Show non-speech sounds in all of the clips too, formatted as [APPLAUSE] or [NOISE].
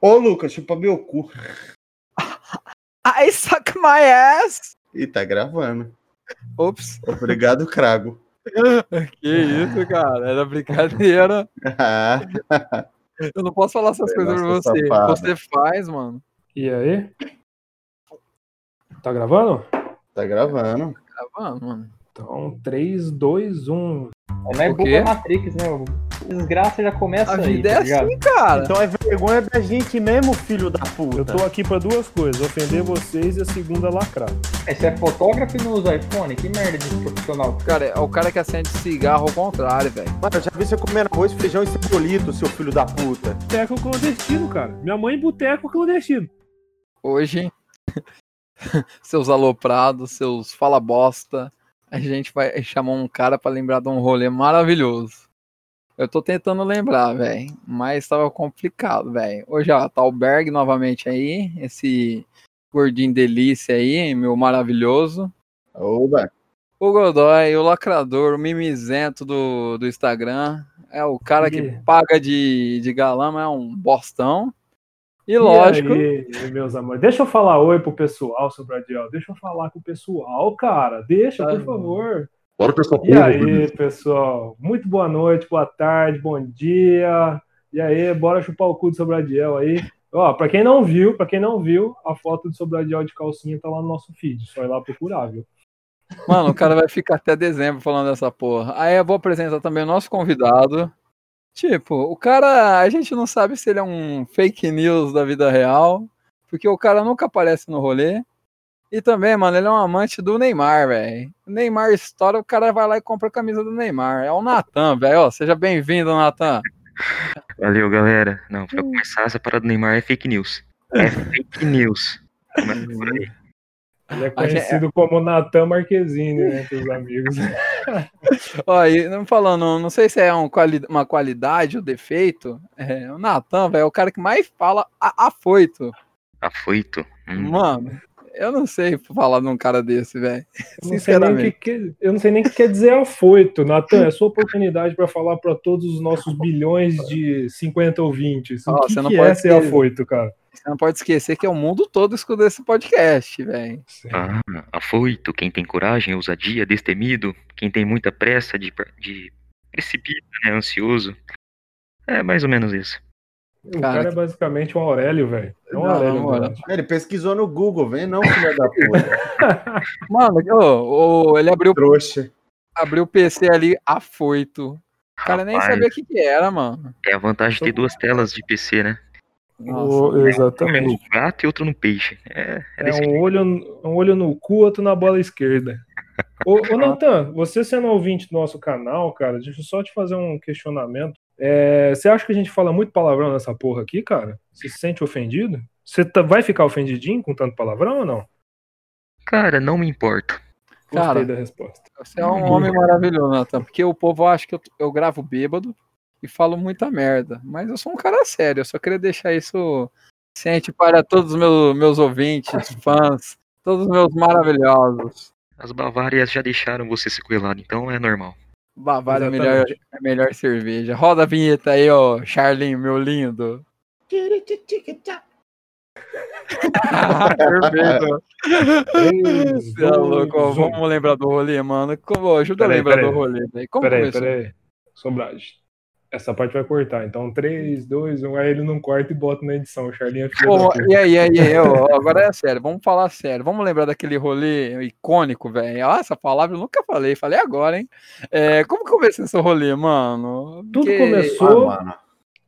Ô, Lucas, chupa meu cu. I suck my ass! Ih, tá gravando. Ops. Obrigado, Crago. [LAUGHS] Que isso, cara? Era brincadeira. Ah, Eu não posso falar essas Foi coisas pra você. safada. Você faz, mano. E aí? Tá gravando? tá gravando. Gravando, mano. Então, 3, 2, 1. É mais boca quê? Matrix, né? Desgraça já começa A aí, vida tá é ligado? assim, cara. Então é vergonha da gente mesmo, filho da puta. Eu tô aqui pra duas coisas: ofender vocês e a segunda lacrar. É, Você é fotógrafo e não usa iPhone? Que merda de profissional. Cara, é o cara que acende cigarro ao contrário, velho. Mano, eu já vi você comendo arroz, feijão e cebolito, seu filho da puta. Boteco clandestino, cara. Minha mãe, boteco clandestino. Hoje, [LAUGHS] seus aloprados, seus fala bosta, a gente vai chamar um cara pra lembrar de um rolê maravilhoso. Eu tô tentando lembrar, velho, mas tava complicado, velho. Hoje, ó, tá o Berg novamente aí, esse gordinho delícia aí, meu maravilhoso. Oba. O Godoy, o lacrador, o mimizento do, do Instagram. É o cara que paga de, de galã, mas é um bostão. E lógico. E aí, meus amores, deixa eu falar oi pro pessoal, seu Bradiel. Deixa eu falar com o pessoal, cara. Deixa, Tá por bom. favor. Bora pessoal. E aí, pessoal? Muito boa noite, boa tarde, bom dia. E aí, bora chupar o cu do Sobradiel aí. Ó, pra quem não viu, para quem não viu, a foto do Sobradiel de calcinha tá lá no nosso feed. Só ir lá procurar, viu? Mano, o cara vai ficar até dezembro falando dessa porra. Aí eu vou apresentar também o nosso convidado. Tipo, o cara, a gente não sabe se ele é um fake news da vida real, porque o cara nunca aparece no rolê. E também, mano, ele é um amante do Neymar, velho. Neymar estoura, o cara vai lá e compra a camisa do Neymar. É o Natan, velho. Seja bem-vindo, Natan. Valeu, galera. Não, pra começar, essa parada do Neymar é fake news. É [LAUGHS] fake news. Começa por aí. Ele é gente- conhecido como Natan Marquezine, né, entre os amigos. [LAUGHS] Ó, e não falando, não sei se é um quali- uma qualidade ou defeito. É, o Natan, velho, é o cara que mais fala afoito. Afoito. Hum. Mano, eu não sei falar num cara desse, velho. Eu não, sei nem o que, Sinceramente. que- eu não sei nem o que quer dizer afoito. Natan, é sua oportunidade para falar para todos os nossos bilhões de 50 ouvintes. O Ó, que, você não que pode é ser ser- afoito, cara? Você não pode esquecer que é o mundo todo escuta esse podcast, velho. Ah, afoito. Quem tem coragem, ousadia, destemido. Quem tem muita pressa de, de precipita, né? Ansioso. É mais ou menos isso. O Cara, cara, é basicamente um Aurélio, velho. É um Não, Aurélio. verdade. Ele pesquisou no Google, vem não, filha da puta. [LAUGHS] Mano, ô, ô, ele abriu, Trouxa. abriu o PC ali afoito. O cara nem Rapaz, sabia o que, que era, mano. É a vantagem de ter duas telas de PC, né? Nossa. O- Um exatamente. no gato e outro no peixe. É, é É um olho, um olho no cu, outro na bola esquerda. Ô, ô [LAUGHS] Natan, você sendo ouvinte do nosso canal, cara, deixa eu só te fazer um questionamento. É, você acha que a gente fala muito palavrão nessa porra aqui, cara? Você se sente ofendido? Você tá- vai ficar ofendidinho com tanto palavrão ou não? Cara, não me importo. Gostei Cara, da resposta. Você é um homem maravilhoso, Nathan. Porque o povo acha que eu, eu gravo bêbado e falo muita merda. Mas eu sou um cara sério. Eu só queria deixar isso ciente para todos os meus, meus ouvintes, [LAUGHS] fãs, todos os meus maravilhosos. As Bavárias já deixaram você sequelado, então é normal. Bavária é a melhor, é melhor cerveja. Roda a vinheta aí, ó, Charlinho, meu lindo. Perfeito. Você é louco, vamos lembrar do rolê, mano. Como, ajuda Peraí, a lembrar peraí. do rolê, velho. Como Peraí, começou? peraí. Sobragem. Essa parte vai cortar. Então, 3, 2, 1. Aí ele não corta e bota na edição. O Charlinho é da puta. e aí, e aí, e aí, ó, agora é sério, vamos falar sério. Vamos lembrar daquele rolê icônico, velho. Ah, essa palavra eu nunca falei, falei agora, hein? É, como que começou esse rolê, mano? Tudo Porque- começou- Ah, mano.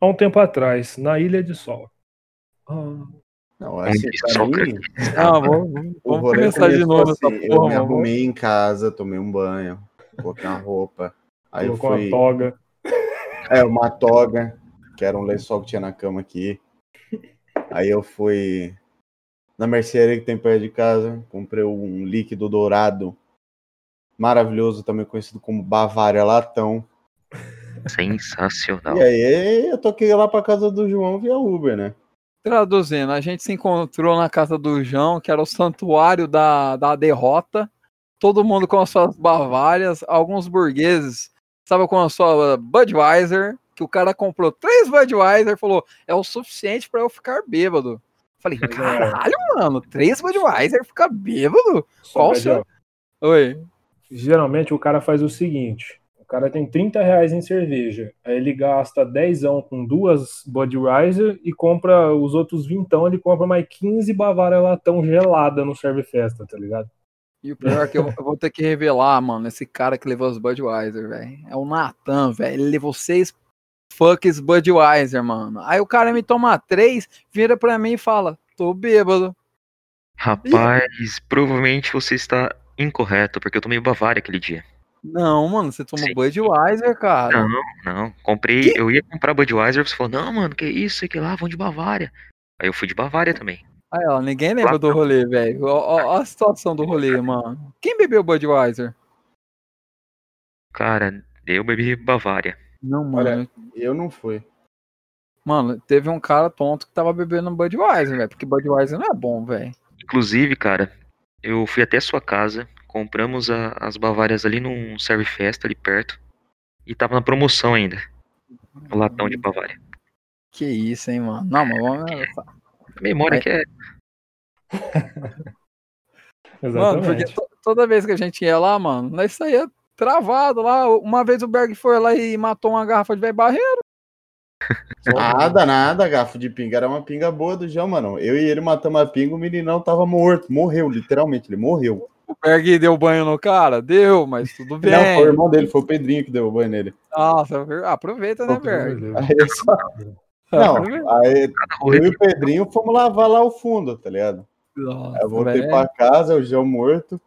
Há um tempo atrás, na Ilha de Sol. Ah, Não, assim, pra mim, Não, vamos, vamos, vamos começar de novo assim, essa Eu porra, me arrumei em casa, tomei um banho, coloquei uma roupa. Aí eu fui... uma toga. É, uma toga, que era um lençol que tinha na cama aqui. Aí eu fui na mercearia que tem perto de casa, comprei um líquido dourado maravilhoso, também conhecido como Bavária Latão. Sensacional. E aí eu toquei lá pra casa do João via Uber, né? Traduzindo, a gente se encontrou na casa do João, que era o santuário da, da derrota. Todo mundo com as suas Bavárias, alguns burgueses estavam com a sua Budweiser, que o cara comprou três Budweiser e falou, é o suficiente pra eu ficar bêbado. Falei, [LAUGHS] caralho, mano, três Budweiser ficar bêbado? Qual o seu- Oi. Geralmente o cara faz o seguinte: o cara tem 30 reais em cerveja, aí ele gasta 10 com duas Budweiser e compra os outros vintão, ele compra mais 15 Bavária latão gelada no Serve Festa, tá ligado? E o pior é que eu, [LAUGHS] vou ter que revelar, mano, esse cara que levou os Budweiser, velho. É o Natan, velho. Ele levou seis fucks Budweiser, mano. Aí o cara me toma três, vira pra mim e fala, tô bêbado. Rapaz, provavelmente você está incorreto, porque eu tomei Bavária aquele dia. Não, mano, você tomou Sim. Budweiser, cara. Não, não. Comprei, eu ia comprar Budweiser, você falou, não, mano, que isso, sei que lá, vão de Bavária. Aí eu fui de Bavária também. Aí, ó, ninguém lembra do rolê, velho. Ó, ó, ó a situação do rolê, mano. Quem bebeu Budweiser? Cara, eu bebi Bavária. Não, mano. Olha, eu não fui. Mano, teve um cara tonto que tava bebendo Budweiser, velho. Porque Budweiser não é bom, velho. Inclusive, cara, eu fui até sua casa, compramos a- as Bavárias ali num Serve Festa ali perto. E tava na promoção ainda. O latão de Bavária. Que isso, hein, mano. Não, mas vamos. A memória É. que é. [LAUGHS] Mano, porque to- toda vez que a gente ia lá, mano, nós saía travado lá. Uma vez o Berg foi lá e matou uma garrafa de velho barreiro. [LAUGHS] Nada, nada, garfo de pinga. Era uma pinga boa do João, mano. Eu e ele matamos a pinga, o meninão tava morto. Morreu, literalmente, ele morreu. O Berg deu banho no cara? Deu, mas tudo bem. [LAUGHS] Não, foi o irmão dele, foi o Pedrinho que deu o banho nele. Nossa, aproveita, né, Berg? Aí eu só- Não, aí eu e o Pedrinho fomos lavar lá o fundo, tá ligado? Nossa, Aí eu voltei velho. pra casa, o João morto.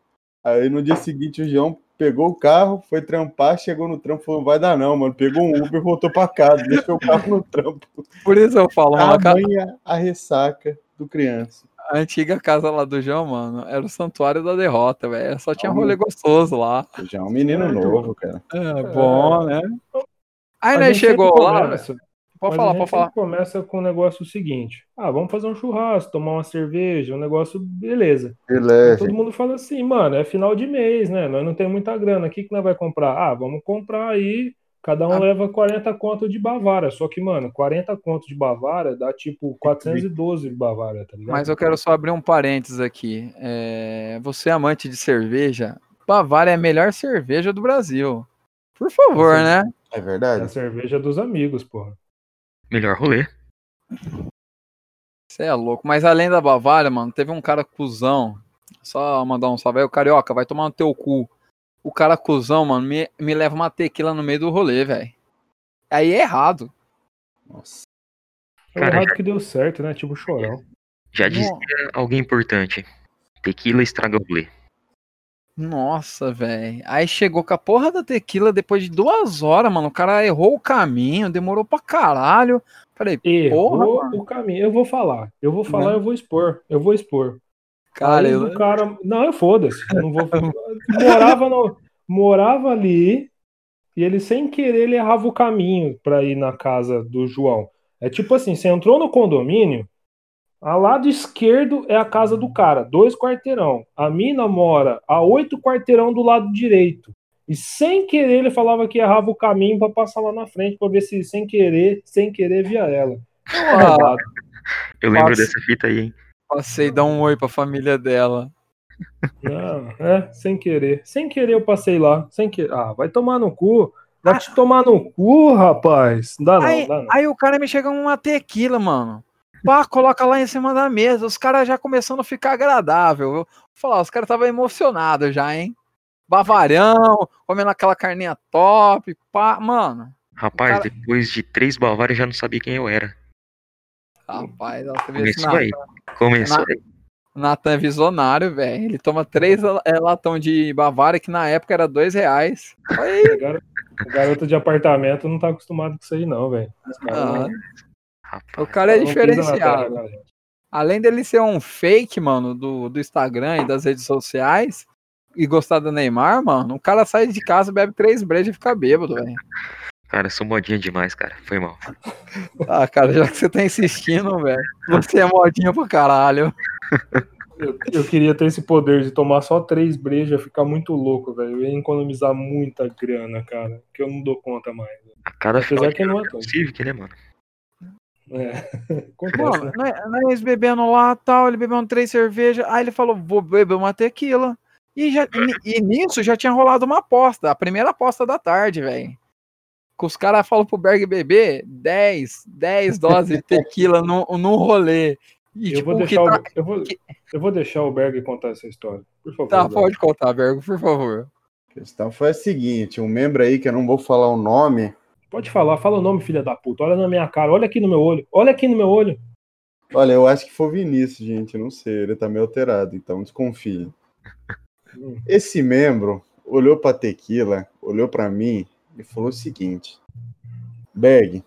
Aí no dia seguinte o João pegou o carro, foi trampar, chegou no trampo, falou, vai dar não, mano. Pegou um Uber e voltou pra casa, deixou o carro no trampo. Por isso eu falo, mano, a, ca- Tamanha a ressaca do criança. a antiga casa lá do João, mano, era o santuário da derrota, velho. Só tinha Ah, rolê gostoso lá. O João é um menino Certo. novo, cara. É, bom, né? Aí A nós gente chegou lá. Pode mas falar, a gente pode falar. começa com o negócio seguinte: ah, vamos fazer um churrasco, tomar uma cerveja, um negócio, beleza. Beleza. Todo mundo fala assim, mano, é final de mês, né? Nós não temos muita grana. O que, que nós vai comprar? Ah, vamos comprar aí. Cada um Ah. leva 40 conto de Bavária. Só que, mano, 40 conto de Bavária dá tipo 412 de Bavária, tá ligado? Mas eu quero só abrir um parênteses aqui. É, Você, amante de cerveja, Bavária é a melhor cerveja do Brasil. Por favor, Sim. né? É É verdade? a cerveja dos amigos, porra. Melhor rolê. Você é louco. Mas além da Bavária, mano, teve um cara cuzão. Só mandar um salve aí. O Carioca, vai tomar no teu cu. O cara cuzão, mano, me, me leva uma tequila no meio do rolê, velho. Aí é errado. Nossa. É o Cara, errado que deu certo, né? Tipo chorão. Já dizia No- alguém importante. Tequila estraga o rolê. Nossa, velho. Aí chegou com a porra da tequila depois de duas horas, mano. O cara errou o caminho, demorou pra caralho. Falei, Errou porra, mano. o caminho. Eu vou falar. Eu vou falar, Não. eu vou expor. Eu vou expor. Cara, Aí eu, o cara. Não, eu foda-se. Não vou. morava, no... morava ali e ele, sem querer, ele errava o caminho pra ir na casa do João. É tipo assim: você entrou no condomínio, ao lado esquerdo é a casa do cara, dois quarteirão. A mina mora a oito quarteirão do lado direito. E sem querer ele falava que errava o caminho pra passar lá na frente pra ver se sem querer, sem querer via ela. Ah. Eu lembro Nossa. dessa fita aí, hein? passei dar um oi pra família dela. Não, é, sem querer. Sem querer eu passei lá. Sem querer. Ah, vai tomar no cu. Vai te tomar no cu, rapaz. Dá não, Aí, dá não. aí o cara me chega com uma tequila, mano. Pá, coloca lá em cima da mesa. Os caras já começando a ficar agradável. Vou falar, os caras estavam emocionados já, hein? Bavarão, comendo aquela carninha top. Pá, mano. Rapaz, Cara- depois de três Bavárias eu já não sabia quem eu era. Rapaz, ó, Começou aí. Começou Na- aí. Natan é visionário, velho. Ele toma três é, latão de Bavária, que na época era dois reais. Olha aí. [LAUGHS] O gar- o garoto de apartamento não tá acostumado com isso aí, não, velho. Ah, não- Rapaz, o cara é diferenciado. Além dele ser um fake, mano, do, do Instagram e das redes sociais, e gostar do Neymar, mano, o cara sai de casa, bebe três brejas e fica bêbado, velho. cara, eu sou modinha demais, cara. Foi mal. Ah, cara, já que você tá insistindo, velho, você é modinha pra caralho. Eu, eu queria ter esse poder de tomar só três brejas, ficar muito louco, velho. Eu ia economizar muita grana, cara. Que eu não dou conta mais. A cada Apesar final que não é. Civic, né, mano? É. [LAUGHS] Mano, né? nós- nós bebendo lá tal, ele bebendo três cervejas, aí ele falou, vou beber uma tequila. E, já, e, e nisso já tinha rolado uma aposta, a primeira aposta da tarde, velho. Que os caras falam pro Berg beber 10, 10 doses de tequila no, no rolê. E Eu tipo, vou, deixar tá... o, eu, vou, eu vou deixar o Berg contar essa história. Por favor. Tá, Berg. pode contar, Bergo, por favor. A questão foi a seguinte: um membro aí que eu não vou falar o nome. Pode falar, fala o nome, filha da puta. Olha na minha cara, olha aqui no meu olho. Olha aqui no meu olho. Olha, eu acho que foi o Vinícius, gente. Não sei, ele tá meio alterado, então desconfie. Hum. Esse membro olhou pra tequila, olhou pra mim e falou o seguinte: Berg,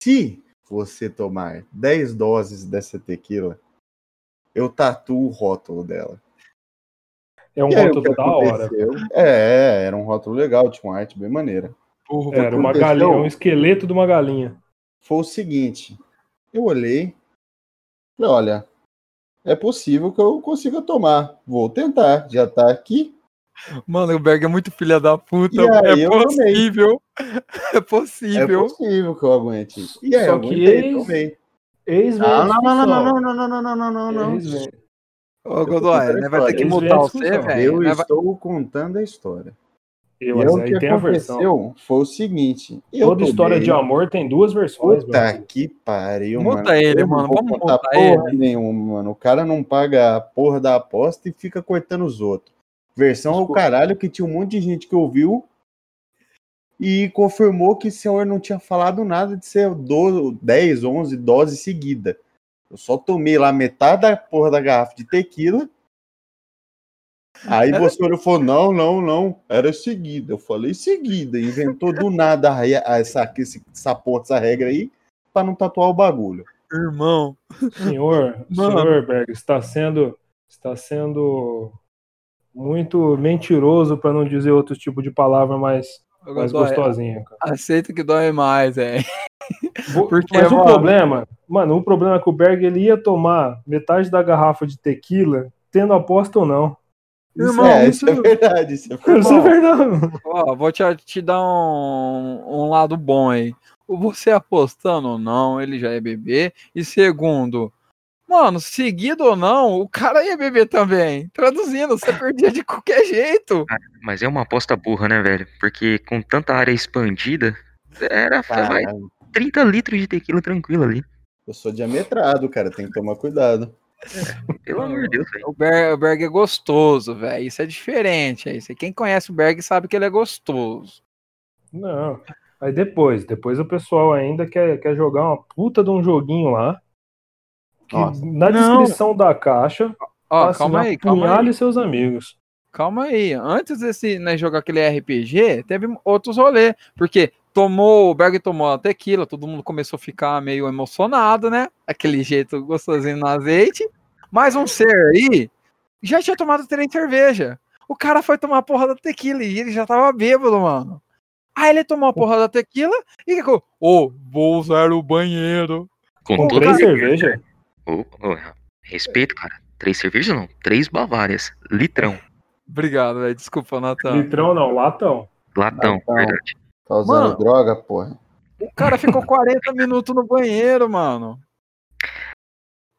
se você tomar 10 doses dessa tequila, eu tatuo o rótulo dela. É um E rótulo da hora. aconteceu? É, era um rótulo legal, tinha uma arte bem maneira. Burro, Era uma galinha, um esqueleto de uma galinha. Foi o seguinte: eu olhei, falei, olha, é possível que eu consiga tomar. Vou tentar, já tá aqui. Mano, o Berg é muito filha da puta. Aí é eu tomei. possível. É É possível. possível que eu aguente. E aí, Só eu que aguentei, ex- tomei. Ex Não, não, não, não, não, não, não, não, não, não, não, não. Ô, Godoy, né, vai ter que você, velho. Eu né, estou contando a história. Eu, e o que tem a versão. aconteceu foi o seguinte: eu Toda história de amor tem duas versões, Puta mano. que pariu, Muta mano. ele, Eu não mano, vamos contar mutar porra ele. nenhuma, mano. O cara não paga a porra da aposta e fica cortando os outros. Versão ao Desculpa. caralho que tinha um monte de gente que ouviu e confirmou que o senhor não tinha falado nada de ser 12, 10, 11 doses seguidas. Eu só tomei lá metade da porra da garrafa de tequila. Aí você olhou e falou: não, não, não, era seguida. Eu falei seguida. Inventou do nada essa, esse- essa porra, essa regra aí, pra não tatuar o bagulho. Irmão. Senhor, [LAUGHS] Mano. senhor Berg, está sendo, está sendo muito mentiroso, para não dizer outro tipo de palavra mais, mais gostosinha. cara. Aceita que dói mais, é. [LAUGHS] Porque, Mas o mano- problema, mano, o problema é que o Berg ele ia tomar metade da garrafa de tequila, tendo aposta ou não. Irmão, é, isso, isso é verdade. Isso é verdade. [LAUGHS] isso é verdade. Ó, vou te, te dar um, um lado bom aí. Você apostando ou não, ele já ia beber. E segundo, mano, seguido ou não, o cara ia beber também. Traduzindo, você perdia de qualquer jeito. Mas é uma aposta burra, né, velho? Porque com tanta área expandida, era vai, Caralho, 30 litros de tequila tranquilo ali. eu sou diametrado, cara. Tem que tomar cuidado. Pelo amor de Deus, velho. O Berg, o Berg é gostoso, velho. Isso é diferente. É isso. Quem conhece o Berg sabe que ele é gostoso. Não. Aí depois, depois o pessoal ainda quer, quer jogar uma puta de um joguinho lá. Que Nossa. na Não. descrição da caixa, Ó, tá assim, calma aí, calma aí. apunhale seus amigos. Calma aí. Antes desse né, jogar aquele RPG, teve outros rolês. Porque tomou, o Berg tomou a tequila, todo mundo começou a ficar meio emocionado, né? Aquele jeito gostosinho no azeite. Mas um ser aí já tinha tomado três cerveja. O cara foi tomar a porra da tequila e ele já tava bêbado, mano. Aí ele tomou a porra da tequila e ficou, ô, vou usar o banheiro. Com Com todo três cervejas? Ô, ô, respeito, cara. Três cervejas não, três Bavárias. Litrão. Obrigado, velho. Desculpa, Natan. Litrão não, latão. Latão, Latão. verdade. Tá usando Mano. droga, porra. O cara ficou [LAUGHS] 40 minutos no banheiro, mano.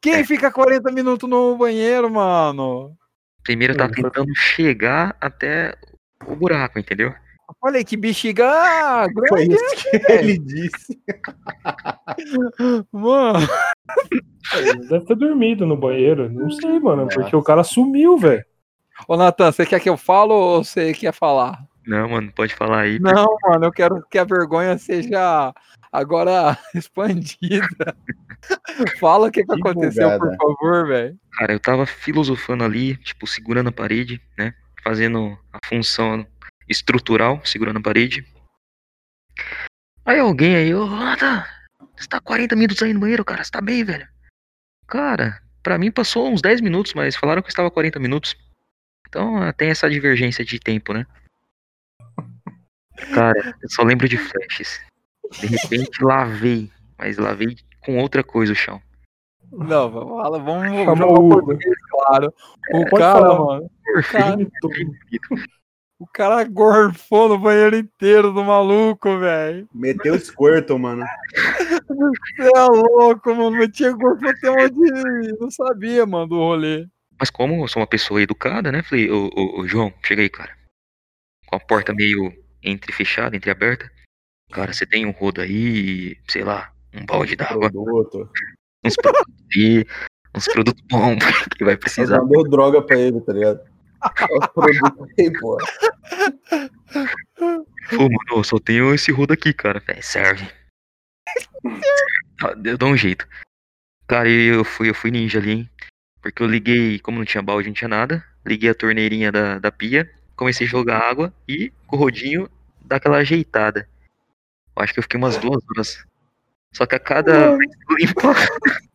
Quem fica 40 minutos no banheiro, mano? Primeiro tá tentando chegar até o buraco, entendeu? Eu falei que bexiga grande, Foi isso que ele disse. [LAUGHS] mano. Ele Deve ter dormido no banheiro. Não sei, mano, Nossa. porque o cara sumiu, velho. Ô, Natan, você quer que eu falo ou você quer falar? Não, mano, pode falar aí. Não, mano, eu quero que a vergonha seja agora [LAUGHS] expandida. [LAUGHS] Fala o que, que aconteceu, por favor, velho. Cara, eu tava filosofando ali, tipo, segurando a parede, né? Fazendo a função estrutural, segurando a parede. Aí alguém aí, ô, Natan, você tá 40 minutos aí no banheiro, cara, você tá bem, velho? Cara, pra mim passou uns 10 minutos, mas falaram que eu estava 40 minutos. Então tem essa divergência de tempo, né? Cara, eu só lembro de flashes. De repente lavei, mas lavei com outra coisa o chão. Não, fala, vamos Chamou jogar o português, claro. O Pode cara, falar. mano, o cara, o cara gorfou no banheiro inteiro do maluco, velho. Meteu o Squirtle, mano. Você é louco, mano. Tinha gorfo até onde. Não sabia, mano, do rolê. Mas como eu sou uma pessoa educada, né? Falei, ô, ô, ô, João, chega aí, cara. Com a porta meio entre fechada, entre aberta. Cara, você tem um rodo aí, sei lá, um balde d'água, [LAUGHS] uns produtos aí, uns produtos bons [LAUGHS] que vai precisar. deu droga pra ele, tá ligado? Olha os produtos aí, pô. Pô, mano, eu só tenho esse rodo aqui, cara. É, serve. Eu dou um jeito. Cara, eu fui, eu fui ninja ali, hein? Porque eu liguei, como não tinha balde, não tinha nada, liguei a torneirinha da, da pia, comecei a jogar água e com o rodinho dar aquela ajeitada. Eu acho que eu fiquei umas duas horas. Só que a cada vez que eu limpava,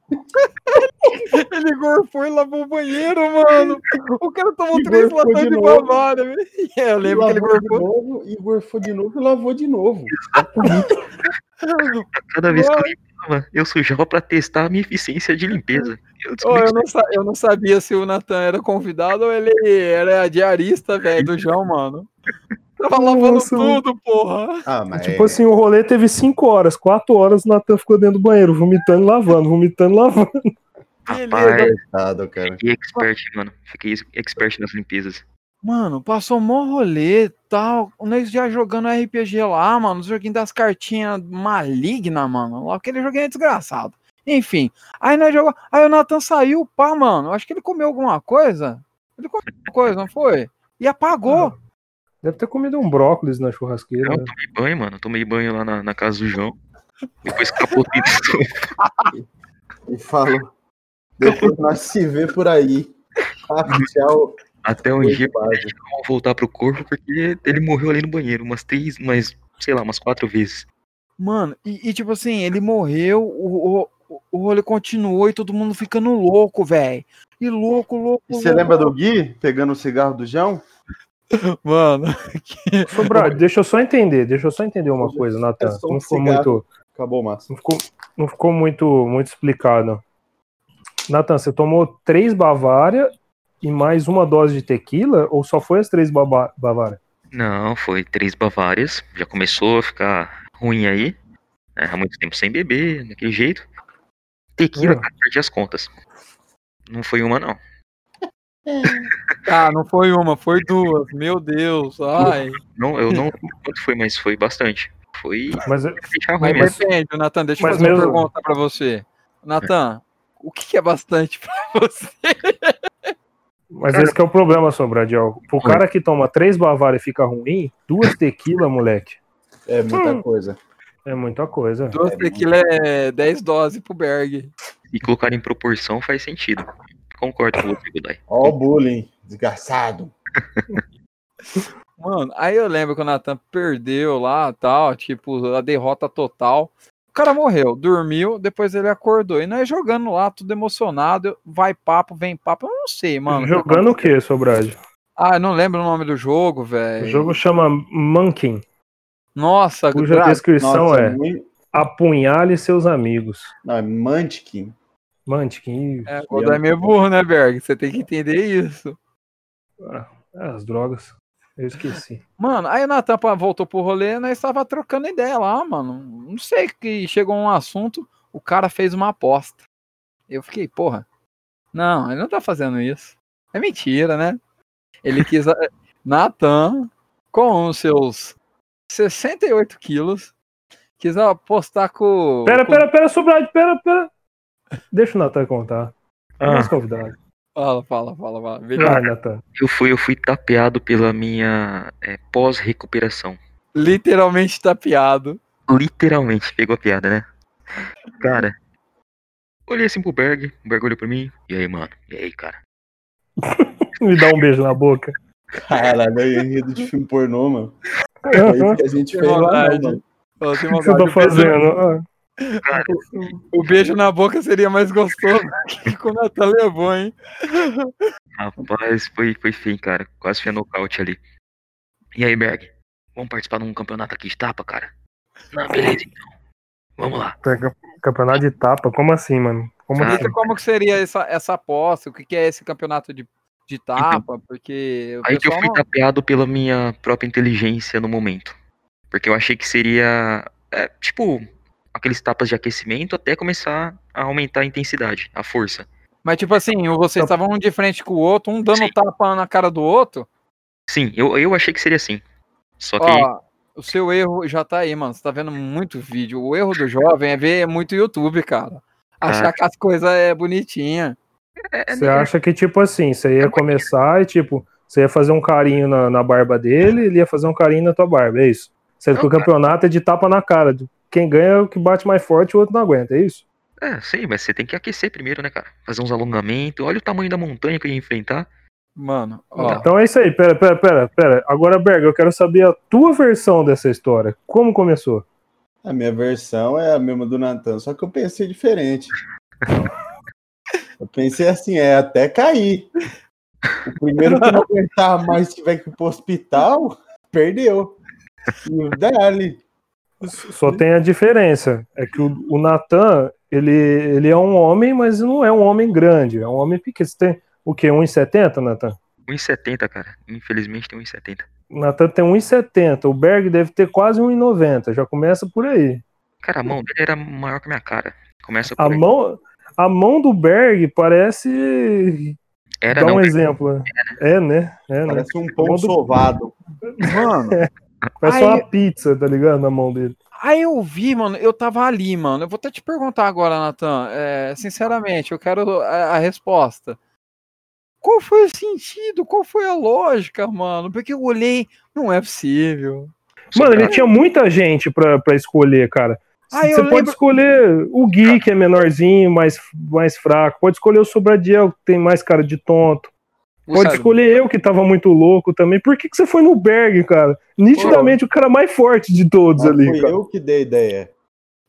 [LAUGHS] Ele gorfou e lavou o banheiro, mano. O cara tomou E três gorfou latões de de novo. Bavária, velho. [LAUGHS] É, eu lembro que ele lavou de gorfou. novo, e gorfou de novo e lavou de novo. a cada vez que eu limpava, eu sujava pra testar a minha eficiência de limpeza. Eu descobri eu, não eu não sabia se o Natan era convidado ou ele era diarista, velho, do João, mano. Tava lavando Nossa, tudo, porra. Ah, mas Tipo assim, o rolê teve 5 horas. 4 horas o Natan ficou dentro do banheiro, vomitando e lavando, vomitando e lavando. Rapaz, Beleza. Coitado, cara. fiquei expert, mano. Fiquei expert nas limpezas. Mano, passou mó rolê tal. Nós já jogando RPG lá, mano. Os joguinhos das cartinhas malignas, mano. Aquele joguinho é desgraçado. Enfim. Aí nós jogamos. Aí o Nathan saiu, pá, mano. Acho que ele comeu alguma coisa. Ele comeu alguma coisa, não foi? E apagou. Deve ter comido um brócolis na churrasqueira. Não, né? tomei banho, mano. Tomei banho lá na, na casa do João. Depois capotei tudo. [LAUGHS] E falo. Depois nós se vê por aí. [LAUGHS] Ah, tchau. Até um dia Coitado. vamos voltar pro corpo, porque ele morreu ali no banheiro umas três, mas sei lá, umas quatro vezes. Mano, e, e tipo assim, ele morreu, o, o, o rolê continuou e todo mundo ficando louco, velho. E louco, louco. E você louco. lembra do Gui pegando o cigarro do João? [LAUGHS] Mano, Sobrado, deixa eu só entender, deixa eu só entender uma coisa, Natan. É um Não ficou muito, Acabou o massa. não ficou, não ficou muito, muito explicado. Natan, você tomou três Bavária e mais uma dose de tequila ou só foi as três Bava- Bavária? Não, foi três Bavárias. Já começou a ficar ruim aí. né, há muito tempo sem beber, daquele jeito. Tequila, Hum. cara, perdi as contas. Não foi uma, não. [LAUGHS] ah, não foi uma, foi duas. Meu Deus, ai. não eu não lembro quanto foi, mas foi bastante. Foi Mas, deixar ruim Mas mesmo. depende, Natan, deixa eu fazer uma mesmo- pergunta pra você. Natan, o que que é bastante pra [LAUGHS] você? Mas esse que é o problema, Sobradiel. O cara que toma três Bavária e fica ruim, duas tequila, moleque, É muita Hum. coisa. é muita coisa. Duas tequila é 10 doses pro Berg. E colocar em proporção faz sentido. Concordo com você, Godai. Ó o bullying, desgraçado. Mano, aí eu lembro que o Natan perdeu lá tal, tipo, a derrota total. O cara morreu, dormiu, depois ele acordou. E nós jogando lá, tudo emocionado. Vai papo, vem papo. Eu não sei, mano. Jogando o que, Sobrad? Ah, eu não lembro o nome do jogo, O velho. jogo chama Monkey, Nossa, cuja gra- descrição Nossa, é muito- apunhale seus amigos. Não, é Munchkin. Mantiquinho, é, o é meio burro, né, Berg? Você tem que entender isso. ah, as drogas. Eu esqueci. Mano, aí o Natan pá, voltou pro rolê, nós estava trocando ideia lá, mano. Não sei que chegou um assunto, o cara fez uma aposta. Eu fiquei, porra, não, ele não tá fazendo isso. É mentira, né? Ele quis. [LAUGHS] Natan, com os seus 68 quilos, quis apostar com. Pera, com- pera, pera, Sobrad, pera, pera. Deixa o Natan contar. É Ah. nosso convidado. Fala, fala, fala, fala. Vai, Natan. Eu fui, eu fui tapeado pela minha é, pós-recuperação. Literalmente tapeado. Literalmente, pegou a piada, né? Cara, olhei assim pro Berg, o Berg olhou pra mim. E aí, mano? E aí, cara? [LAUGHS] Me dá um beijo na boca. Caralho, eu enredo de filme pornô, mano. É O isso que a gente Que fez lá, mano. Tem que você tá maldade. O? Ah, O beijo na boca seria mais gostoso [LAUGHS] que o Natan levou, hein? Rapaz, foi, foi feio, cara. Quase foi nocaute ali. E aí, Berg? Vamos participar de um campeonato aqui de tapa, cara? Não, beleza, então. Vamos lá. Campeonato de tapa? Como assim, mano? Como Cara, assim? Como que seria essa, essa aposta, o que, que é esse campeonato de, de tapa, porque o Aí que eu fui não... tapeado pela minha própria inteligência no momento. Porque eu achei que seria, é, tipo, aqueles tapas de aquecimento até começar a aumentar a intensidade, a força. Mas tipo assim, vocês estavam um de frente com o outro, um dando Sim. tapa na cara do outro. Sim, eu, eu achei que seria assim. Só que, Ó, o seu erro já tá aí, mano. Você tá vendo muito vídeo. O erro do jovem é ver muito YouTube, cara. Achar Ah. que as coisas é bonitinha. é, Você acha que, tipo assim, você ia começar e, tipo, você ia fazer um carinho na, na barba dele, ele ia fazer um carinho na tua barba, é isso? Sendo que o campeonato é de tapa na cara. Quem ganha é o que bate mais forte e o outro não aguenta, é isso? é, sei, mas você tem que aquecer primeiro, né, cara? Fazer uns alongamentos. Olha o tamanho da montanha que eu ia enfrentar. Mano, ó. Então é isso aí, pera, pera, pera, pera. Agora, Berg, eu quero saber a tua versão dessa história. Como começou? A minha versão é a mesma do Natan, só que eu pensei diferente. [LAUGHS] Eu pensei assim, é até cair. O primeiro que não aguentar mais tiver que ir pro hospital, perdeu. E o Dali. Só tem a diferença. É que o, o Natan, ele, ele é um homem, mas não é um homem grande. É um homem pequeno. Você tem o quê? 1,70, Natan? 1,70, cara. Infelizmente tem 1,70. O Natan tem 1,70. O Berg deve ter quase 1,90. Já começa por aí. Cara, a mão dele era maior que a minha cara. Começa A por aí. mão, a mão do Berg parece. Era Dá não, um exemplo. né? É, né? É, né? Parece um pão sovado. [LAUGHS] Mano, Parece Aí- uma pizza, tá ligado? Na mão dele. aí eu vi, mano, eu tava ali, mano. Eu vou até te perguntar agora, Natan. É, sinceramente, eu quero a, a resposta. Qual foi o sentido? Qual foi a lógica, mano? Porque eu olhei, não é possível. Mano, ele tinha muita gente pra, pra escolher, cara. Ah, Você pode lembro- escolher o Gui, que é menorzinho, mais, mais fraco. Pode escolher o Sobradiel, que tem mais cara de tonto. Pode escolher eu, que tava muito louco também. Por que, que você foi no Berg, cara? Nitidamente o cara mais forte de todos Mas ali, foi cara. eu que dei a ideia.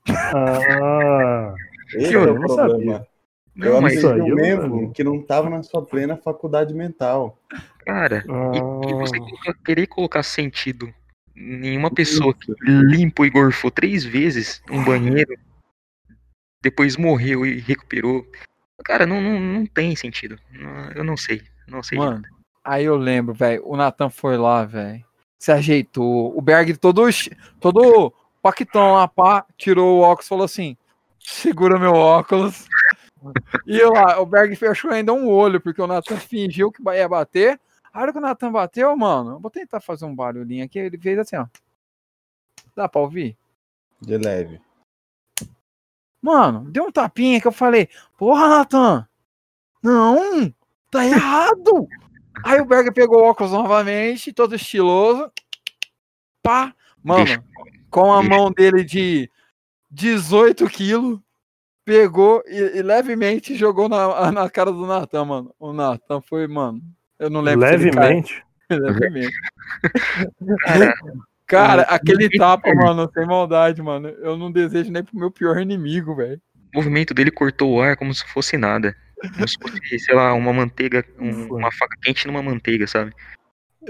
Ah, [LAUGHS] Esse Eu é o não problema. Eu Não, eu um não membro sabia. que não estava na sua plena faculdade mental. Cara, e, e ah. você colocar- querer colocar sentido em uma pessoa que limpou e gorfou três vezes um banheiro, depois morreu e recuperou. Cara, não, não, não tem sentido. Eu não sei. Não sei. Mano, aí eu lembro, velho. O Natan foi lá, velho. Se ajeitou. O Berg todo, todo paquitão lá, pá, tirou o óculos e falou assim: segura meu óculos. [LAUGHS] E eu lá, o Berg fechou ainda um olho, porque o Natan fingiu que ia bater. A hora que o Natan bateu, mano, eu vou tentar fazer um barulhinho aqui. Ele fez assim, ó. Dá pra ouvir? De leve. Mano, deu um tapinha que eu falei, porra, Natan, não, tá errado. Aí o Berger pegou o óculos novamente, todo estiloso, pá, mano, Deixa- com a deixa- mão dele de 18 quilos, pegou e, e levemente jogou na, na cara do Natan, mano. O Natan foi, mano, eu não lembro se ele caiu. levemente. [LAUGHS] Levemente. Cara, aquele tapa, mano, sem maldade, mano. Eu não desejo nem pro meu pior inimigo, velho. o movimento dele cortou o ar como se fosse nada. Como se fosse, sei lá, uma manteiga, um- uma faca quente numa manteiga, sabe?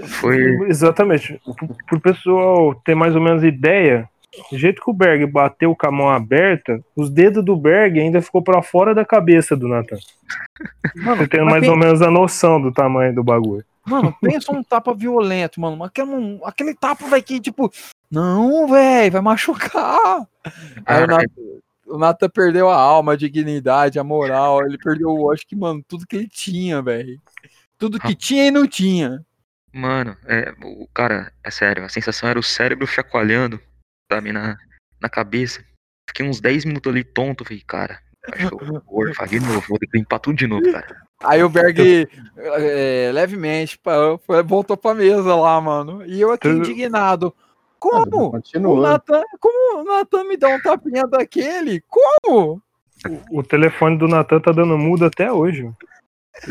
Foi. Exatamente. Pro- pessoal ter mais ou menos ideia, do jeito que o Berg bateu com a mão aberta, os dedos do Berg ainda ficou pra fora da cabeça do Nathan. Tem mas mais tem- ou menos a noção do tamanho do bagulho. Mano, pensa um tapa violento, mano. Aquele, um- aquele tapa, vai que, tipo, não, velho, vai machucar. Aí o Cara, Nathan, o Nathan perdeu a alma, a dignidade, a moral. Ele perdeu, acho que, mano, tudo que ele tinha, velho. Tudo que tinha e não tinha. Mano, é, o cara, é sério, a sensação era o cérebro chacoalhando, sabe, na, na cabeça. Fiquei uns 10 minutos ali tonto, falei, cara, acho que eu vou de novo, vou ter que limpar tudo de novo, cara. Aí o Berg, [LAUGHS] é, levemente, pá, foi- voltou pra mesa lá, mano. E eu aqui indignado. Como? O Continua. Nathan, como o Nathan me dá um tapinha daquele? Como? O telefone do Nathan tá dando mudo até hoje. mano.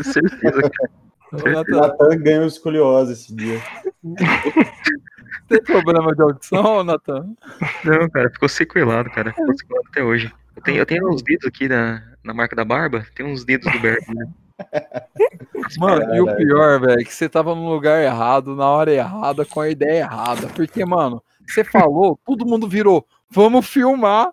Certeza, cara. O [LAUGHS] O Natan ganhou escoliose esse dia. [LAUGHS] tem problema de audição, Nathan? Não, cara, ficou sequelado, cara. Ficou sequelado até hoje. Eu tenho, eu tenho uns dedos aqui na, na marca da barba, tem uns dedos do Berg, né? [LAUGHS] Mano, e o Caralho. pior, velho, é que você tava no lugar errado, na hora errada, com a ideia errada. Porque, mano, você falou, todo mundo virou, vamos filmar.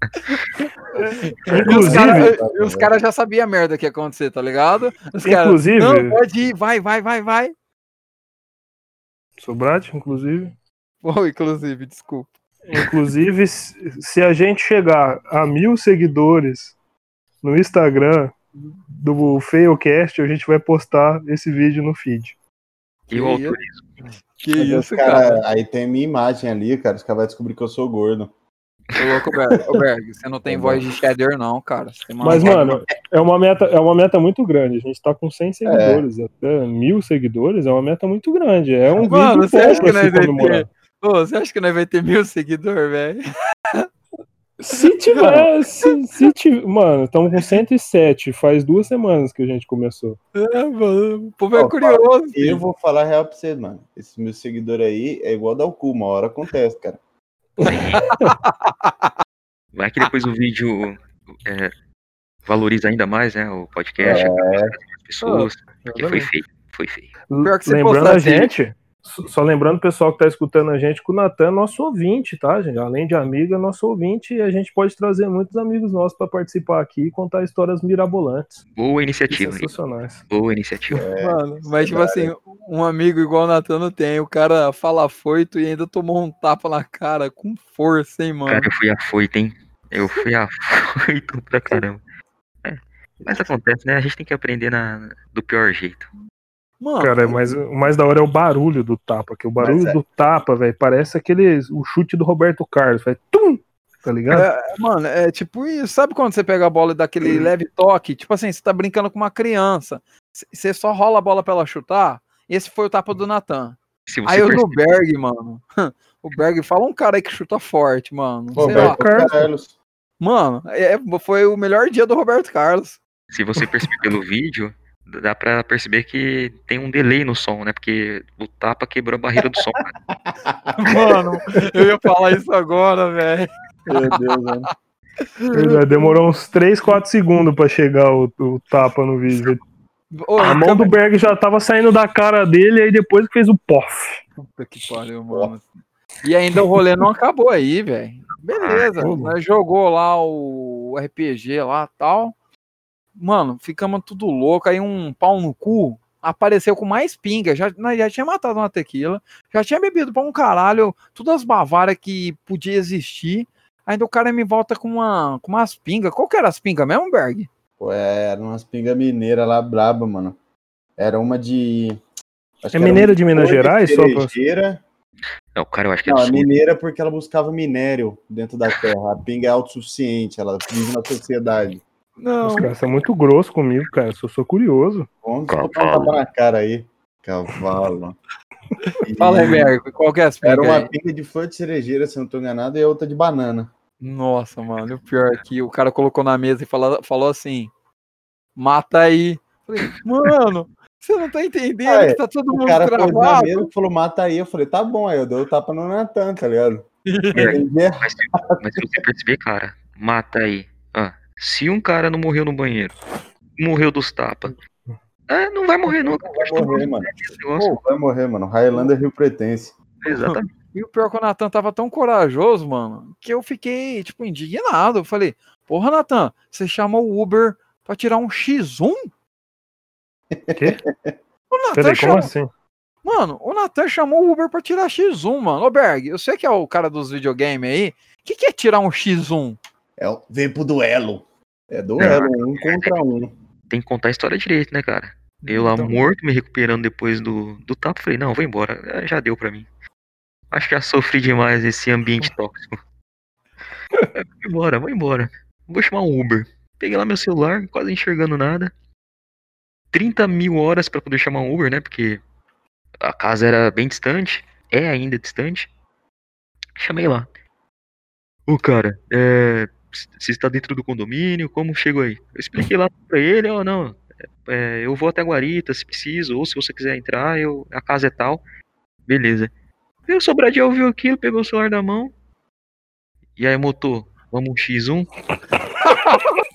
[LAUGHS] E os Inclusive, caras cara já sabiam a merda que ia acontecer, tá ligado? Os Inclusive- não, pode ir, vai, vai, vai, vai. Sobrat, inclusive. Pô, inclusive, desculpa. Inclusive, se a gente chegar a mil seguidores no Instagram do Failcast, a gente vai postar esse vídeo no feed. E o Que. Que isso, cara- cara. Aí tem minha imagem ali, cara. Os caras vão descobrir que eu sou gordo. Ô, louco, Berg. Ô, Berg, você não tem voz de cheddar, não, cara. Você tem uma Mas, voz- mano, é uma meta, é uma meta muito grande. A gente tá com 100 seguidores. Até mil seguidores é uma meta muito grande. É um Mano, vídeo você acha que nós se vai comemorar. ter. Ô, você acha que nós vai ter mil seguidores, velho? [LAUGHS] Se [LAUGHS] tiver, [LAUGHS] se, se tiver. Mano, estamos com 107. Faz duas semanas que a gente começou. É, mano. O povo é Ó, curioso. Eu vou falar a real pra você, mano. Esse meu seguidor aí é igual dar o cu, uma hora acontece, cara. Vai que depois o vídeo é, valoriza ainda mais, né? O podcast, É. as pessoas. Porque foi feio. Foi feio. Pior que você lembrando a assim- gente, só só lembrando o pessoal que tá escutando a gente, que o Natan é nosso ouvinte, tá, gente? Além de amigo, é nosso ouvinte e a gente pode trazer muitos amigos nossos para participar aqui e contar histórias mirabolantes Boa e iniciativa. sensacionais. Boa iniciativa. Mano, mas tipo assim, um amigo igual o Natan não tem. O cara fala foito e ainda tomou um tapa na cara com força, hein, mano. Cara, eu fui afoito, hein? Eu fui afoito pra caramba. É, mas acontece, né? A gente tem que aprender na, do pior jeito. Mano, Cara, mas o mais da hora é o barulho do tapa, que o barulho é- do tapa, velho, parece aquele o chute do Roberto Carlos, vai tum, tá ligado? É, mano, é tipo isso. Sabe quando você pega a bola e dá aquele leve toque? Tipo assim, você tá brincando com uma criança. Você só rola a bola pra ela chutar. Esse foi o tapa do Natan. Aí o do Berg, mano. [LAUGHS] O Berg fala um cara aí que chuta forte, mano. Sei lá. Roberto Carlos. Carlos. Mano, é, foi o melhor dia do Roberto Carlos. Se você perceber pelo vídeo, dá pra perceber que tem um delay no som, né? Porque o tapa quebrou a barreira do som. cara. [LAUGHS] Mano, eu ia falar isso agora, velho. Meu Deus, mano. Demorou uns 3, 4 segundos pra chegar o, o tapa no vídeo. Ô, A mão do Berg já tava saindo da cara dele, aí depois que fez o pof. Puta que pariu, mano. E ainda o rolê não acabou aí, velho. Beleza, Ah, jogou lá o RPG lá tal. Mano, ficamos tudo louco. Aí um pau no cu apareceu com mais pinga. Já, nós já tinha matado uma tequila, já tinha bebido pra um caralho, todas as bavárias que podia existir. Ainda o cara me volta com, uma, com umas pingas. Qual que era as pingas mesmo, Berg? Pô, é, era umas pingas mineiras lá braba, mano. Era uma de. acho É mineira de Minas Gerais? Só pra... Não, cara, eu acho que é Não, a sul. mineira porque ela buscava minério dentro da terra. A pinga é autossuficiente, ela vive na sociedade. Não. Os caras são muito grossos comigo, cara. Eu sou curioso. Vamos botar um tapa na cara aí. Cavalo. E [LAUGHS] Fala aí, Berg, qual que é as? Era uma aí? pinga de flor de cerejeira, se eu não tô enganado, e a outra de banana. Nossa, mano, e o pior é que o cara colocou na mesa e falou, falou assim: mata aí. Falei, mano, você não tá entendendo Ah, é. que tá todo O mundo cara pôs na travado. mesa e falou, mata aí. Eu falei, tá bom, aí eu dei o tapa no Natan, tá ligado? [LAUGHS] É, mas, mas você perceber, cara, mata aí. Ah, se um cara não morreu no banheiro, morreu dos tapas. É, não vai morrer nunca. Vai morrer, mano. Pô, vai morrer, mano. Highlander Rio Pretense. Exatamente. E o pior é que o Natan tava tão corajoso, mano, que eu fiquei, tipo, indignado. Eu falei, porra, Natan, você chamou o Uber pra tirar um X1? Quê? [LAUGHS] O Natan Peraí, como chamou... assim? Mano, o Natan chamou o Uber pra tirar X1, mano. Ô, Berg, eu sei que é o cara dos videogames aí. O que, que é tirar um X1? É, o- vem pro duelo. É duelo, um contra um. Tem que contar a história direito, né, cara? Eu lá Então- morto, me recuperando depois do, do tapa, falei, não, vou embora. É, Já deu pra mim. Acho que já sofri demais esse ambiente [LAUGHS] tóxico. É, vou embora, vou embora. Vou chamar um Uber. Peguei lá meu celular, quase enxergando nada. 30 mil horas pra poder chamar um Uber, né? Porque a casa era bem distante. É ainda distante. Chamei lá. Ô, cara, é, você está dentro do condomínio? Como chego aí? Eu expliquei lá pra ele, ó, não, é, eu vou até Guarita se preciso, ou se você quiser entrar, eu, a casa é tal. Beleza. Aí o Sobradiel viu aquilo, pegou o celular da mão. E aí, motor, vamos um X1? [LAUGHS]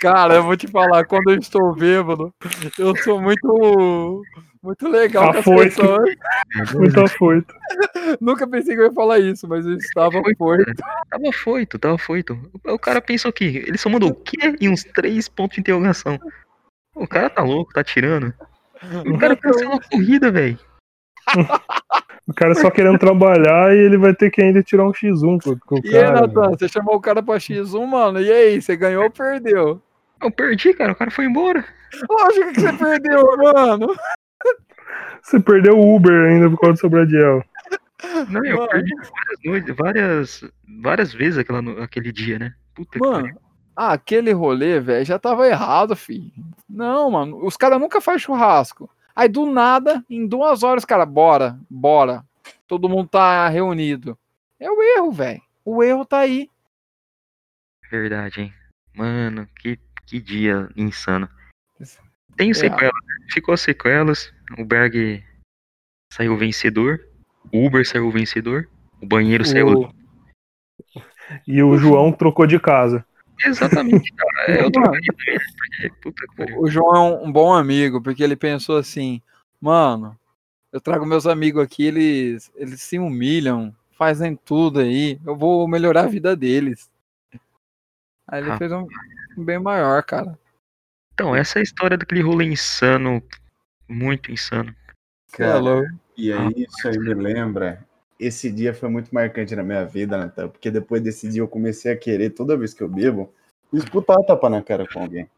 Cara, eu vou te falar, quando eu estou bêbado, eu sou muito Muito legal que as Afoito. pessoas... Muito afoito. Nunca pensei que eu ia falar isso, mas eu estava foito. Tava foito, tava foito. O o cara pensou que ele só mandou o quê e uns três pontos de interrogação. O cara tá louco, tá tirando. O cara pensou uma corrida, velho. [LAUGHS] O cara só querendo trabalhar e ele vai ter que ainda tirar um X1 com, com o E aí, cara. Natan, você chamou o cara pra X1, mano, e aí, você ganhou ou perdeu? Eu perdi, cara. O cara foi embora. Lógico que você perdeu, mano. Você perdeu o Uber ainda por causa do Sobradiel. Não, eu Mano. perdi várias noites, várias, várias vezes aquela, aquele dia, né? Puta que pariu. Mano, ah, aquele rolê, velho, já tava errado, filho. Não, mano, os caras nunca fazem churrasco. Aí do nada, em duas horas, cara, bora, bora. Todo mundo tá reunido. É o erro, velho. O erro tá aí. Verdade, hein? Mano, que, que dia insano. Tem sequelas, né? ficou sequelas. O Berg saiu vencedor. O Uber saiu vencedor. O banheiro saiu. O- [LAUGHS] E o João trocou de casa. Exatamente, cara. É, também. né? Porque, puta que pariu. O João é um, bom amigo, porque ele pensou assim, mano, eu trago meus amigos aqui, eles, eles se humilham, fazem tudo aí, eu vou melhorar a vida deles. Aí ele Ah. fez um, bem maior, cara. Então, essa é a história daquele rolê insano. Muito insano. É louco. E aí, isso aí me lembra. Esse dia foi muito marcante na minha vida, Natan, porque depois desse dia eu comecei a querer, toda vez que eu bebo, disputar tapa na cara com alguém.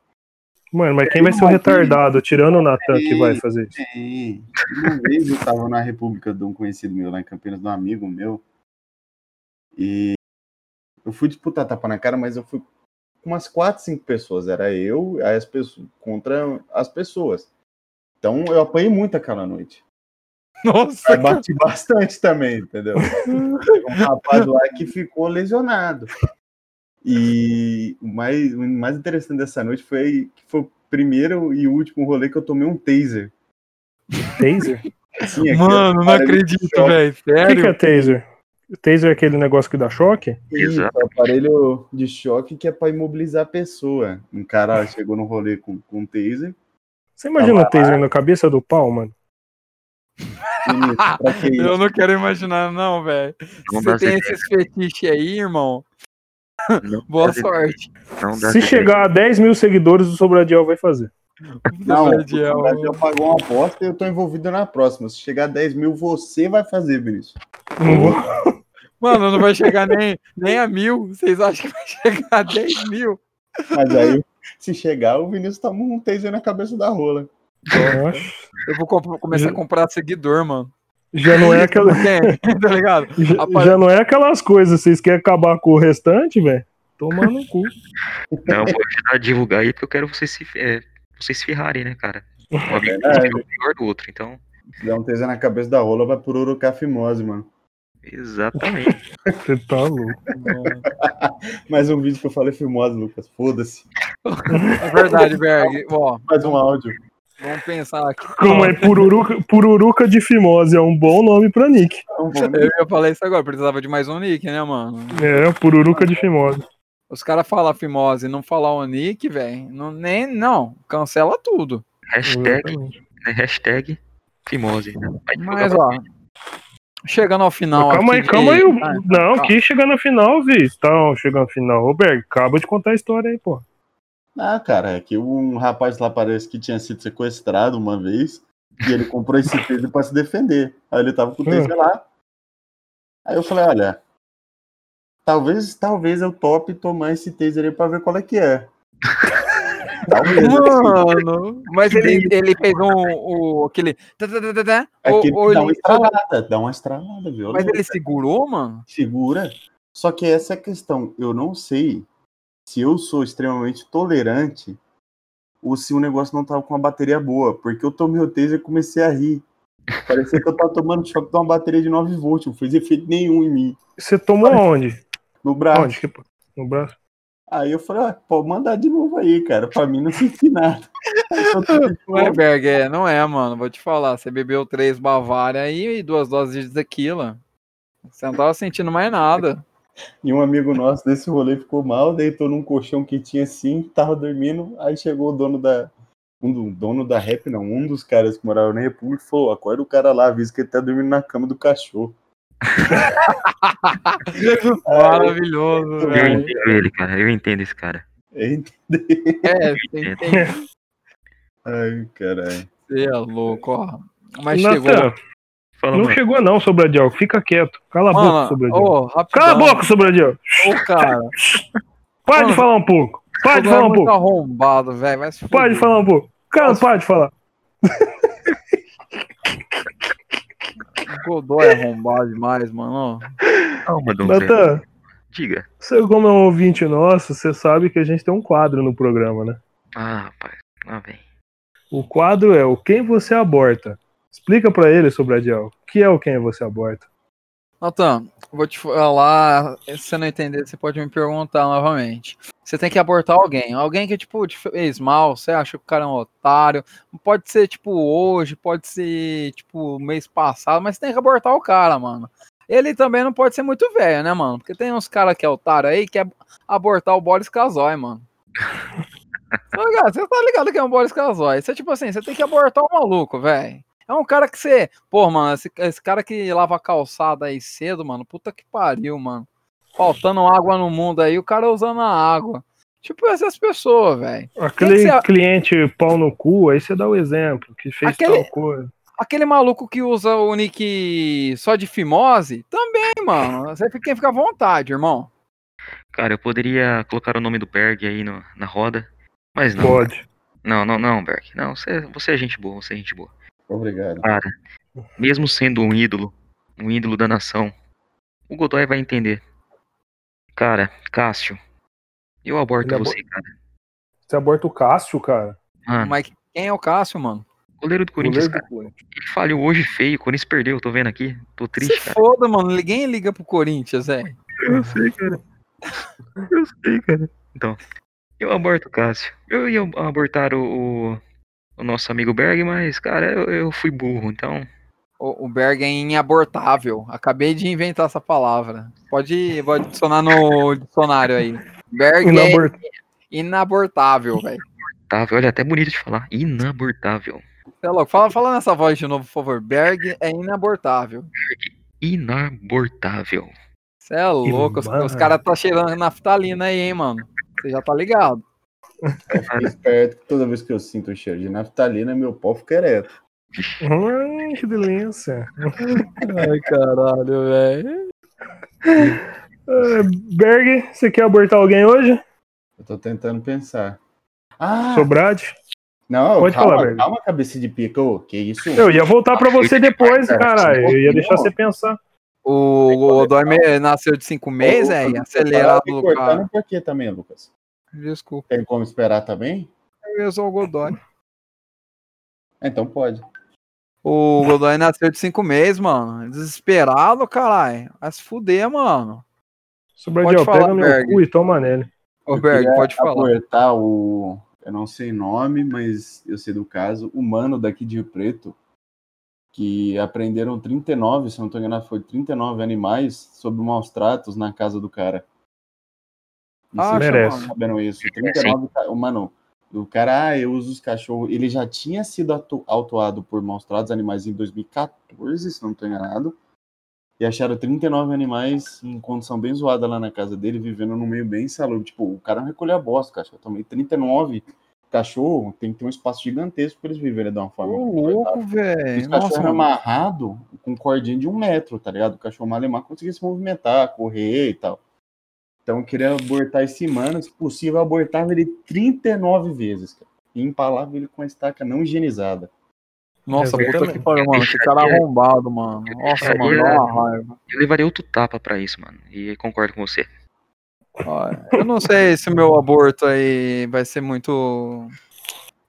Mano, mas quem vai ser o retardado? Tirando o Natan que vai fazer isso. Sim. Uma vez eu tava na República de um conhecido meu lá em Campinas, de um amigo meu, e eu fui disputar tapa na cara, mas eu fui com umas quatro, cinco pessoas. Era eu as pessoas, contra as pessoas. Então eu apanhei muito aquela noite. Nossa, Eu bati bastante também, entendeu? Um rapaz lá que ficou lesionado. E o mais, o mais interessante dessa noite foi que foi o primeiro e último rolê que eu tomei um taser. Taser? Aquele mano, não acredito, velho, O que, que é sério? taser? Taser é aquele negócio que dá choque? Isso, é um aparelho de choque que é pra imobilizar a pessoa. Um cara chegou no rolê com, com um taser. Você imagina o taser na cabeça do pau, mano? Vinícius? Eu não quero imaginar, não, velho. Você tem esses fetiches aí, irmão, Não [LAUGHS] boa sorte. Se chegar a 10 mil seguidores, o Sobradiel vai fazer. [LAUGHS] Não, o Gabriel. Brasil pagou uma aposta e eu tô envolvido na próxima. Se chegar a 10 mil, você vai fazer, Vinícius. Não vou- [LAUGHS] Mano, não vai chegar nem, nem a mil. Vocês acham que vai chegar a 10 mil? Mas aí, se chegar, o Vinícius toma um taser na cabeça da rola. Nossa. Eu vou começar a comprar seguidor, mano. Já não é [LAUGHS] aquela. Tá ligado? [LAUGHS] Já, Apare- já não é aquelas coisas. Vocês querem acabar com o restante, velho? Toma no cu. Não, vou ajudar a divulgar aí porque eu quero vocês se, é, vocês se ferrarem, né, cara? Um amigo verdade. é o pior do outro, então. Se der um taser na cabeça da rola, vai por urocafimose, mano. Exatamente. [LAUGHS] Você tá louco. Mais um vídeo que eu falei fimose, Lucas. Foda-se. É verdade, Berg. Ó, Mais um áudio. Vamos pensar aqui. Como é pururuca, pururuca de fimose? É um bom nome pra Nick. Então, vamos- Eu ia falar isso agora, precisava de mais um nick, né, mano? É, pururuca de fimose. Os caras falam fimose e não falar o nick, velho. Não, nem, não, cancela tudo. Hashtag, né, hashtag Fimose. né? Mas, ó, chegando ao final. calma aí, calma aí. de- Ah, Não, calma. que chegando na final, vi. Estão chegando na final. Ô, Berg, acaba de contar a história aí, pô. Ah, cara, é que um rapaz lá parece que tinha sido sequestrado uma vez e ele comprou esse [LAUGHS] taser pra se defender. Aí ele tava com o taser lá. Aí eu falei, olha, talvez, talvez eu tope tomar esse taser aí pra ver qual é que é. [LAUGHS] Talvez. assim. Mano, mas ele, ele fez um, o, aquele. tá, tá, tá, tá, É ou- dá uma estralada, dá uma estralada, viu? mas ele segurou, mano? segura. Só que essa é a questão. Eu não sei se eu sou extremamente tolerante ou se o negócio não tava com uma bateria boa. Porque eu tomei o taser e comecei a rir. Parecia que eu tava tomando choque de uma bateria de 9 volts. Não fez efeito nenhum em mim. Você tomou onde? No braço. Onde? que- No braço? Aí eu falei, ah, pode mandar de novo aí, cara. Pra mim não senti nada. Não é, novo. Berg, é, não é, mano. Vou te falar. Você bebeu três Bavária aí e duas doses de tequila. Você não tava sentindo mais nada. E um amigo nosso desse rolê ficou mal, deitou num colchão que tinha assim, tava dormindo. Aí chegou o dono da, um do dono da rap, não, um dos caras que moravam na República falou: acorda o cara lá, avisa que ele tá dormindo na cama do cachorro. [LAUGHS] Maravilhoso, Eu velho. entendo ele, cara. Eu entendo esse cara. É, É, tem que Ai, caralho. ser louco, ó. Mas chegou. Fala, não mano. chegou não, Sobradiel. Fica quieto. Cala a boca, Mano, Sobradiel. rapidão. Cala a boca, Sobradiel. Ô, cara. Para de Mano, falar um pouco. Para de falar um pouco. arrombado, velho. Para de falar um pouco. Cara, para de falar. [LAUGHS] Godoy é arrombado demais, mano. Calma. Natan, Diga. você como é um ouvinte nosso, você sabe que a gente tem um quadro no programa, né? Ah, rapaz. Lá vem. O quadro é o Quem Você Aborta. Explica pra ele, Sobradiel, o que é o Quem Você Aborta. Natan, vou te falar. Se você não entender, você pode me perguntar novamente. Você tem que abortar alguém. Alguém que, tipo, te fez mal, você acha que o cara é um otário. Pode ser, tipo, hoje, pode ser, tipo, mês passado, mas você tem que abortar o cara, mano. Ele também não pode ser muito velho, né, mano? Porque tem uns caras que é otário aí que quer abortar o Boris Casoy, mano. [LAUGHS] Tá? Você tá ligado que é um Boris Casoy. Você, tipo assim, você tem que abortar o maluco, velho. É um cara que você. Pô, mano, esse, esse cara que lava a calçada aí cedo, mano, puta que pariu, mano. Faltando água no mundo aí, o cara usando a água. Tipo, essas pessoas, velho. Aquele que você- cliente pau no cu, aí você dá o exemplo, que fez Aquele- tal coisa. Aquele maluco que usa o nick só de fimose, também, mano. Você fica, fica à vontade, irmão. Cara, eu poderia colocar o nome do Berg aí no- na roda, mas não. Pode. Não, não, não, Berg. Não, você, você é gente boa, você é gente boa. Obrigado. Cara, mesmo sendo um ídolo, um ídolo da nação, o Godoy vai entender. Cara, Cássio, eu aborto Ele você, cara. Você aborta o Cássio, cara. Mano, Mas quem é o Cássio, mano? goleiro do Corinthians, Goleiro cara. do Corinthians. Ele falhou hoje feio, o Corinthians perdeu, tô vendo aqui. Tô triste, Se cara. foda, mano. Ninguém liga pro Corinthians, velho. Eu sei, cara. Eu sei, cara. Então, eu aborto o Cássio. Eu ia abortar o, o, o nosso amigo Berg, mas, cara, eu, eu fui burro, então. O, o Berg é inabortável. Acabei de inventar essa palavra. Pode, pode adicionar no dicionário aí. Berg é Inabort- inabortável, velho. Inabortável, olha, até bonito de falar. Inabortável. Você é louco. Fala, fala nessa voz de novo, por favor. Berg é inabortável. Inabortável. Você é louco. Os, os caras tá cheirando naftalina aí, hein, mano. Você já tá ligado. Esperto que toda vez que eu sinto o cheiro de naftalina, meu pau fica ereto. Ai, que delícia. Ai, caralho, velho. É, Berg, você quer abortar alguém hoje? Eu tô tentando pensar. Ah, Sobrad? não, Pode calma, falar, Berg. calma, cabeça de pica. Ô, que isso? Eu ia voltar pra você depois, Cara, caralho. Eu ia deixar você pensar. O Godoy me- nasceu de cinco meses, é? Lucas, Acelerado tá me do cortando por quê também, Lucas? Desculpa. Tem como esperar também? Eu sou o Godoy. Então pode. O Godoy nasceu de cinco meses, mano. Desesperado, caralho. Vai se fuder, mano. Sobradiel, falar, pega meu Berg. cu e toma nele. Ô, Berg, pode falar. o. Eu não sei nome, mas eu sei do caso. O mano daqui de Rio Preto. Que apreenderam 39, se não tô enganado, foi 39 animais sob maus tratos na casa do cara. Ah, merece. vocês estão sabendo isso. 39, ca- o mano, o cara, ah, eu uso os cachorros. Ele já tinha sido atu- autuado por maus tratos animais em 2014, se não tô enganado. E acharam 39 animais em condição bem zoada lá na casa dele, vivendo num meio bem insalubre. Tipo, o cara não recolheu a bosta, cachorro. Também 39 cachorro, tem que ter um espaço gigantesco pra eles viverem de uma forma. Ô, louco, Os velho. cachorros Nossa, mano. amarrado com cordinha de um metro, tá ligado? O cachorro malemar conseguia se movimentar, correr e tal. Então eu queria abortar esse mano, se possível, eu abortava ele 39 vezes, cara. E empalava ele com a estaca não higienizada. Nossa, puta que pariu, mano. Que cara arrombado, mano. Nossa, deixaria- mano, dá uma raiva. Eu levaria outro tapa pra isso, mano. E concordo com você. Ó, Eu não sei se o meu aborto aí vai ser muito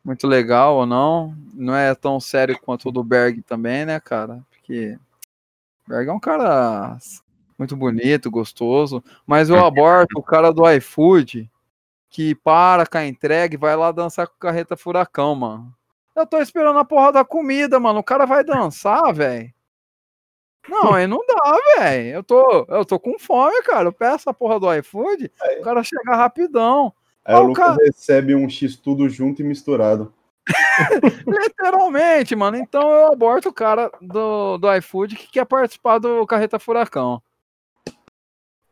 muito legal ou não. Não é tão sério quanto o do Berg também, né, cara? Porque o Berg é um cara muito bonito, gostoso, mas eu aborto o cara do iFood que para com a entrega e vai lá dançar com carreta furacão, mano. Eu tô esperando a porra da comida, mano. O cara vai dançar, [LAUGHS] velho. Não, aí não dá, velho. Eu tô, eu tô com fome, cara. Eu peço a porra do iFood, o cara chega rapidão. Aí Ah, o o Lucas cara- recebe um X tudo junto e misturado. [LAUGHS] Literalmente, mano. Então eu aborto o cara do, do iFood que quer participar do Carreta Furacão.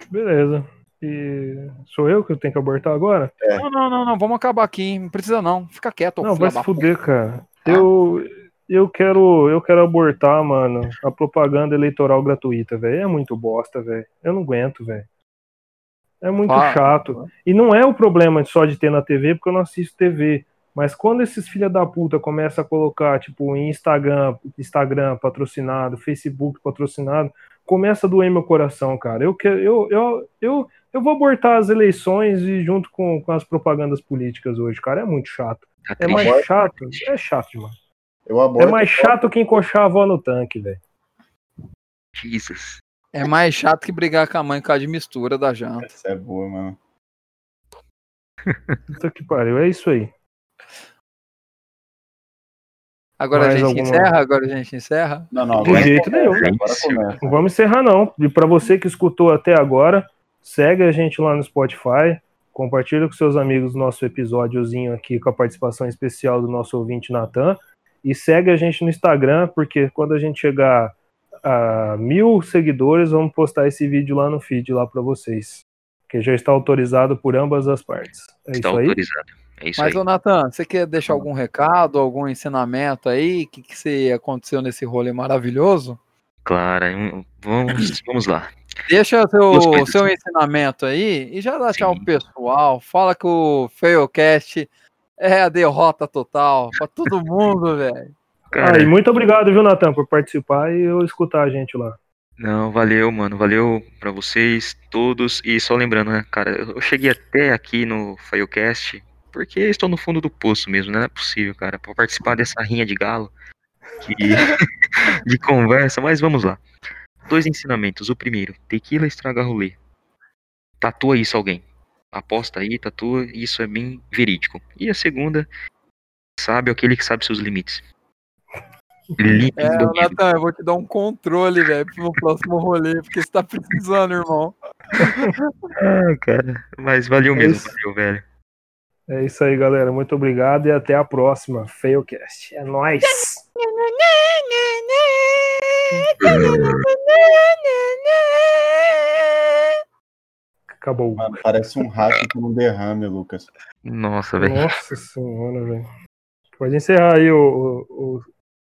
Beleza. E sou eu que tenho que abortar agora? Não, não, não, não. Vamos acabar aqui. Não precisa não. Fica quieto. Não, vai se fuder, cara. Eu, eu quero eu quero abortar, mano, a propaganda eleitoral gratuita, velho. É muito bosta, velho. Eu não aguento, velho. É muito Ah. chato. E não é o problema só de ter na TV, porque eu não assisto TV. Mas quando esses filha da puta começam a colocar, tipo, em Instagram, Instagram patrocinado, Facebook patrocinado, começa a doer meu coração, cara. Eu, quero, eu, eu, eu, eu vou abortar as eleições e junto com, com as propagandas políticas hoje, cara. É muito chato. Tá É mais chato. É chato, mano. Eu aborto. É mais chato que encoxar a avó no tanque, velho. Jesus. É mais chato que brigar com a mãe com a de mistura da janta. Essa é boa, mano. Puta que pariu. É isso aí. Agora Mais a gente alguma- encerra? Agora a gente encerra? Não, não, De agora jeito começa, nenhum. Não vamos encerrar, não. E pra você que escutou até agora, segue a gente lá no Spotify. Compartilha com seus amigos o nosso episódiozinho aqui com a participação especial do nosso ouvinte Natan. E segue a gente no Instagram, porque quando a gente chegar a mil seguidores, vamos postar esse vídeo lá no feed lá pra vocês. Que já está autorizado por ambas as partes. É Está isso aí? autorizado. É isso Mas, aí. ô Natan, você quer deixar algum recado, algum ensinamento aí? O que, que você aconteceu nesse rolê maravilhoso? Claro. Vamos, [CLEARS THROAT] vamos lá. Deixa seu, seu ensinamento aí e já dá tchau pro pessoal. Fala que o Failcast é a derrota total pra todo mundo, [LAUGHS] velho. Ah, e muito obrigado, viu, Natan, por participar e eu escutar a gente lá. Não, valeu, mano. Valeu pra vocês todos. E só lembrando, né, cara, eu cheguei até aqui no Filecast porque estou no fundo do poço mesmo, né? Não é possível, cara, pra participar dessa rinha de galo que- [LAUGHS] [LAUGHS] de conversa, mas vamos lá. Dois ensinamentos. O primeiro, tequila estraga rolê. Tatua isso alguém. Aposta aí, tatua, isso é bem verídico. E a segunda, sabe aquele que sabe seus limites. Limite É, Natan, eu vou te dar um controle, velho, pro próximo rolê, porque você tá precisando, irmão. [LAUGHS] Ah, cara. Mas valeu É mesmo, isso. valeu, velho. É isso aí, galera. Muito obrigado e até a próxima. Failcast. É nóis! Acabou. Mano, parece um rato com um derrame, Lucas. Nossa, velho. Nossa senhora, velho. Pode encerrar aí o, o, o-